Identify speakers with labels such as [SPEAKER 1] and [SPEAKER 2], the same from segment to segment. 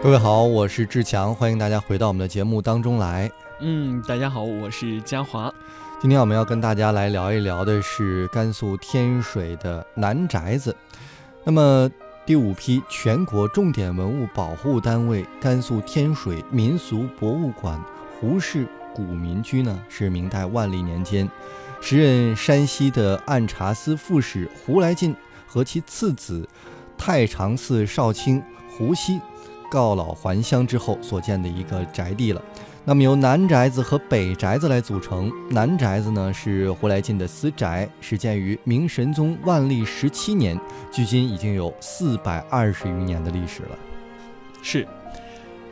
[SPEAKER 1] 各位好，我是志强，欢迎大家回到我们的节目当中来。
[SPEAKER 2] 嗯，大家好，我是嘉华。
[SPEAKER 1] 今天我们要跟大家来聊一聊的是甘肃天水的南宅子。那么第五批全国重点文物保护单位甘肃天水民俗博物馆胡氏古民居呢，是明代万历年间，时任山西的按察司副使胡来进和其次子太常寺少卿胡锡告老还乡之后所建的一个宅地了。那么由南宅子和北宅子来组成。南宅子呢是胡来进的私宅，始建于明神宗万历十七年，距今已经有四百二十余年的历史了。
[SPEAKER 2] 是，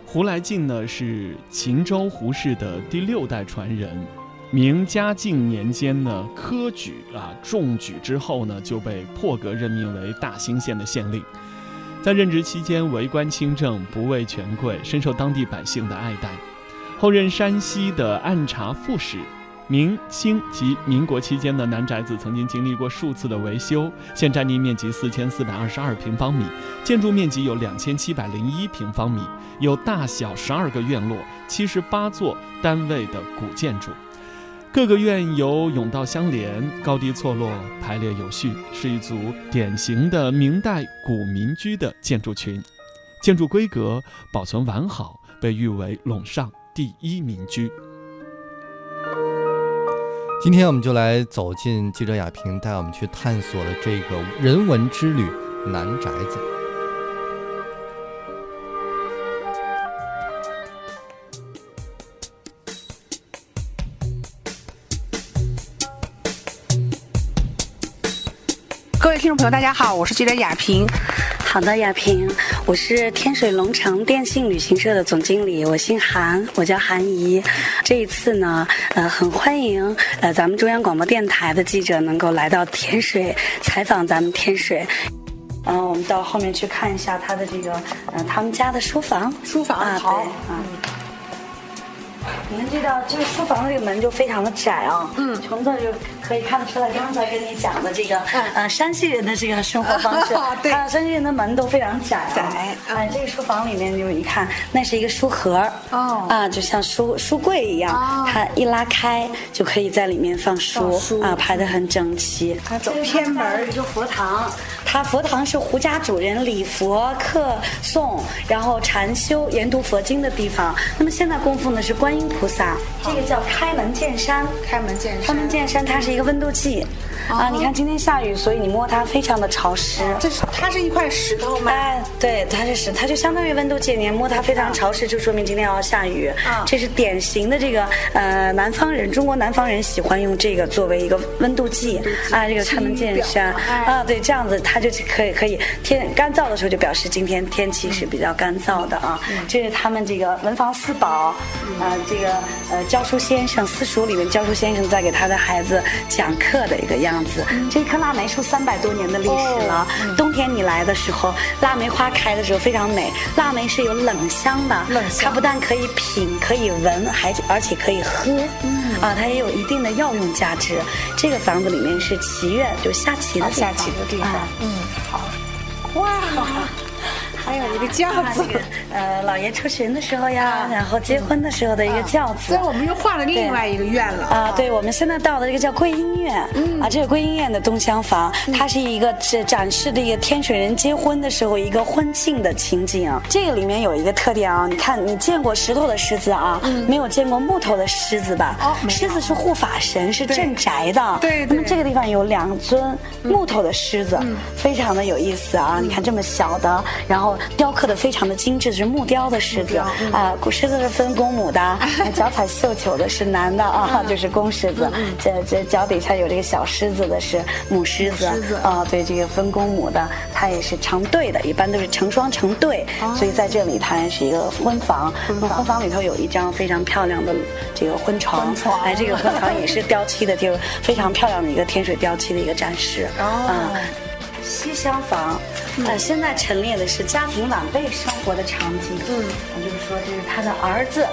[SPEAKER 2] 胡来进呢是秦州胡氏的第六代传人。明嘉靖年间呢科举啊中举之后呢就被破格任命为大兴县的县令。在任职期间为官清正，不畏权贵，深受当地百姓的爱戴。后任山西的按察副使，明清及民国期间的南宅子曾经经历过数次的维修，现占地面积四千四百二十二平方米，建筑面积有两千七百零一平方米，有大小十二个院落，七十八座单位的古建筑，各个院有甬道相连，高低错落，排列有序，是一组典型的明代古民居的建筑群，建筑规格保存完好，被誉为陇上。第一民居。
[SPEAKER 1] 今天我们就来走进记者雅萍带我们去探索的这个人文之旅——南宅子。
[SPEAKER 3] 各位听众朋友，大家好，我是记者雅萍。
[SPEAKER 4] 好的，亚萍，我是天水龙城电信旅行社的总经理，我姓韩，我叫韩怡。这一次呢，呃，很欢迎呃咱们中央广播电台的记者能够来到天水采访咱们天水。嗯，我们到后面去看一下他的这个，呃，他们家的书房。
[SPEAKER 3] 书房
[SPEAKER 4] 啊，
[SPEAKER 3] 好。
[SPEAKER 4] 嗯。你们知道，这个书房的这个门就非常的窄啊。嗯。从这就可以看得出来，刚才跟你讲的这个，呃，山西人的这个生活方式 啊。
[SPEAKER 3] 对。
[SPEAKER 4] 山西人的门都非常窄。
[SPEAKER 3] 窄。
[SPEAKER 4] 啊，这个书房里面就一看，那是一个书盒。哦。啊，就像书书柜一样。哦。它一拉开就可以在里面放书。
[SPEAKER 3] 书。
[SPEAKER 4] 啊，排得很整齐。
[SPEAKER 3] 它走偏门。
[SPEAKER 4] 一个佛堂，它佛堂是胡家主人礼佛、客诵，然后禅修、研读佛经的地方。那么现在供奉的是观音。菩萨，这个叫开门见山。
[SPEAKER 3] 开门见山，
[SPEAKER 4] 开门见山，它是一个温度计。啊，你看今天下雨，所以你摸它非常的潮湿。
[SPEAKER 3] 这是它是一块石头吗？哎，
[SPEAKER 4] 对，它是石，它就相当于温度计，你摸它非常潮湿，就说明今天要下雨。啊，这是典型的这个呃南方人，中国南方人喜欢用这个作为一个温度计。啊，这个开门见山。啊，对，这样子它就可以可以天干燥的时候就表示今天天气是比较干燥的啊。这是他们这个文房四宝，啊，这个呃教书先生私塾里面教书先生在给他的孩子讲课的一个样。样子，这棵腊梅树三百多年的历史了。冬天你来的时候，腊梅花开的时候非常美。腊梅是有冷香的，它不但可以品，可以闻，还而且可以喝。嗯啊，它也有一定的药用价值。这个房子里面是棋院，就下棋的
[SPEAKER 3] 下棋的地方。
[SPEAKER 4] 嗯，好，
[SPEAKER 3] 哇。还有一个轿子，
[SPEAKER 4] 呃，老爷出巡的时候呀，然后结婚的时候的一个轿子。
[SPEAKER 3] 所以我们又换了另外一个院了啊！
[SPEAKER 4] 对，我们现在到的这个叫桂英院，啊，这个桂英院的东厢房，它是一个是展示的一个天水人结婚的时候一个婚庆的情景。这个里面有一个特点啊，你看你见过石头的狮子啊，没有见过木头的狮子吧？哦，狮子是护法神，是镇宅的。
[SPEAKER 3] 对。
[SPEAKER 4] 那么这个地方有两尊木头的狮子，非常的有意思啊！你看这么小的，然后。雕刻的非常的精致，是木雕的狮子。啊，狮子是分公母的，脚踩绣球的是男的啊，就是公狮子，这这脚底下有这个小狮子的是母狮子啊，对，这个分公母的，它也是成对的，一般都是成双成对，所以在这里它是一个婚房，婚房。里头有一张非常漂亮的这个婚床，哎，这个婚床也是雕漆的，就非常漂亮的一个天水雕漆的一个展示。啊。西厢房，呃，现在陈列的是家庭晚辈生活的场景。嗯，也就是说，这是他的儿子，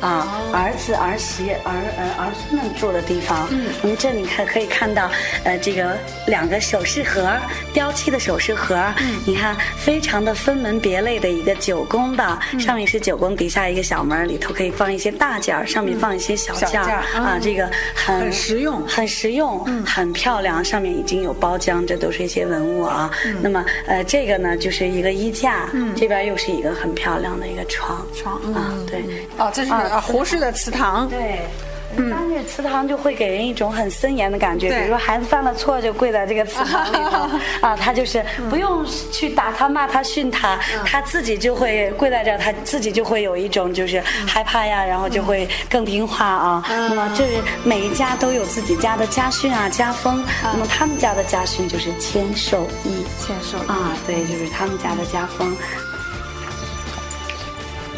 [SPEAKER 4] 啊，儿子、儿媳、儿儿儿孙们住的地方。嗯，我们这里看可以看到，呃，这个两个首饰盒，雕漆的首饰盒。嗯，你看，非常的分门别类的一个九宫的，上面是九宫，底下一个小门，里头可以放一些大件儿，上面放一些小件儿。啊，这个很
[SPEAKER 3] 很实用。
[SPEAKER 4] 很实用，很漂亮，上面已经有包浆，这都是一些文物啊。那么，呃，这个呢就是一个衣架，这边又是一个很漂亮的一个床，
[SPEAKER 3] 床
[SPEAKER 4] 啊，对。
[SPEAKER 3] 哦，这是啊胡适的祠堂。
[SPEAKER 4] 对，一般这个祠堂就会给人一种很森严的感觉。
[SPEAKER 3] 对
[SPEAKER 4] 比如说孩子犯了错，就跪在这个祠堂里头 啊，他就是不用去打他、骂他、训他，他自己就会跪在这儿，他自己就会有一种就是害怕呀，然后就会更听话啊。那么这是每一家都有自己家的家训啊、家风。那么他们家的家训就是千受益。
[SPEAKER 3] 签收
[SPEAKER 4] 啊，对，就是他们家的家风。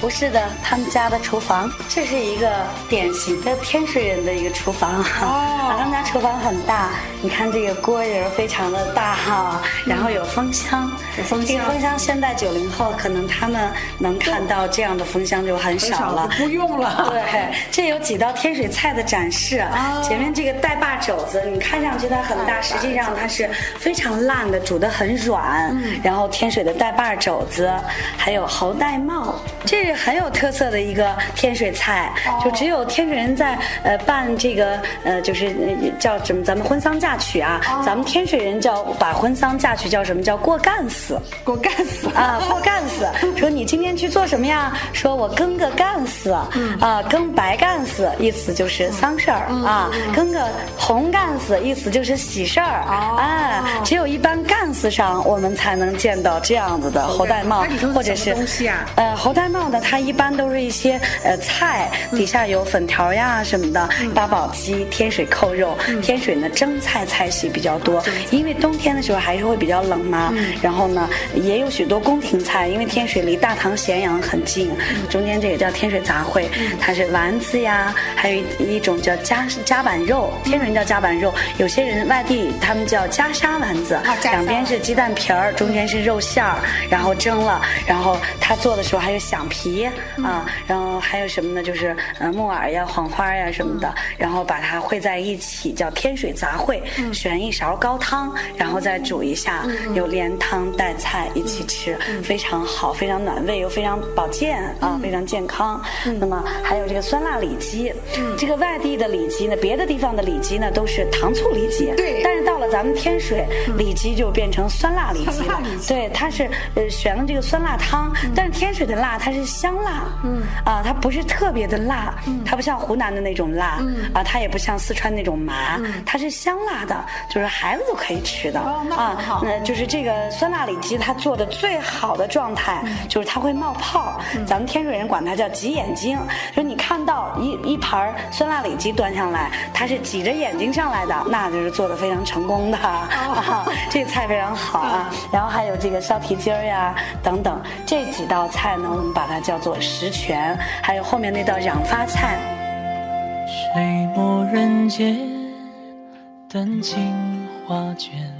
[SPEAKER 4] 不是的，他们家的厨房，这是一个典型的天水人的一个厨房。哦，他们家厨房很大，你看这个锅也是非常的大哈，然后有风箱，
[SPEAKER 3] 有风箱
[SPEAKER 4] 这个风箱现在九零后可能他们能看到这样的风箱就很少了。
[SPEAKER 3] 不用了。
[SPEAKER 4] 对，这有几道天水菜的展示。前面这个带把肘子，你看上去它很大，实际上它是非常烂的，煮的很软。然后天水的带把肘子，还有猴带帽，这是很有特色的一个天水菜，就只有天水人在呃办这个呃就是呃叫什么咱们婚丧嫁娶啊，咱们天水人叫把婚丧嫁娶叫什么叫过干死。
[SPEAKER 3] 过干死！
[SPEAKER 4] 啊，过干死。说你今天去做什么呀？说我跟个干死，啊，跟白干死，意思就是丧事儿啊；跟个红干死，意思就是喜事儿。哎，只有一般干死上，我们才能见到这样子的猴戴帽或者是
[SPEAKER 3] 东西啊
[SPEAKER 4] 呃，猴戴帽呢，它一般都是一些呃菜，底下有粉条呀什么的，八宝鸡、天水扣肉。天水呢蒸菜菜系比较多，因为冬天的时候还是会比较冷嘛。然后呢，也有许多宫廷菜，因为天水离大唐咸阳很近，中间这个叫天水杂烩，它是丸子呀，还有一一种叫夹夹板肉，天水人叫夹板肉，有些人外地他们叫夹沙丸子，两边是鸡蛋皮儿，中间是肉馅儿，然后蒸了，然后他做的时候还有响皮啊，然后还有什么呢？就是呃木耳呀、黄花呀什么的，然后把它烩在一起，叫天水杂烩，选一勺高汤，然后再煮一下，有连汤带菜一起吃，非常好，非常暖胃又非常保健啊，非常健康。那么还有这个酸辣里脊，这个外地的里脊呢，别的地方的里脊呢都是糖醋里脊，
[SPEAKER 3] 对。
[SPEAKER 4] 但是到了咱们天水，里脊就变成酸辣里脊了对，它是呃选了这个酸辣汤，但是天水的辣它是香辣，嗯。啊，它不是特别的辣，它不像湖南的那种辣，啊，它也不像四川那种麻，它是香辣的，就是孩子都可以吃的啊。
[SPEAKER 3] 好。
[SPEAKER 4] 那就是这个酸辣里脊，它做的最好的状态就是它会冒泡，咱们天水人管它叫挤眼睛，就是你看到一一盘酸辣里脊端上来，它是挤着眼睛上来的，那就是做的非常成功的啊，这个菜非常好啊。然后还有这个烧蹄筋儿呀等等，这几道菜呢，我们把它叫叫做十全，还有后面那道养发菜。
[SPEAKER 5] 水墨人间，丹青画卷。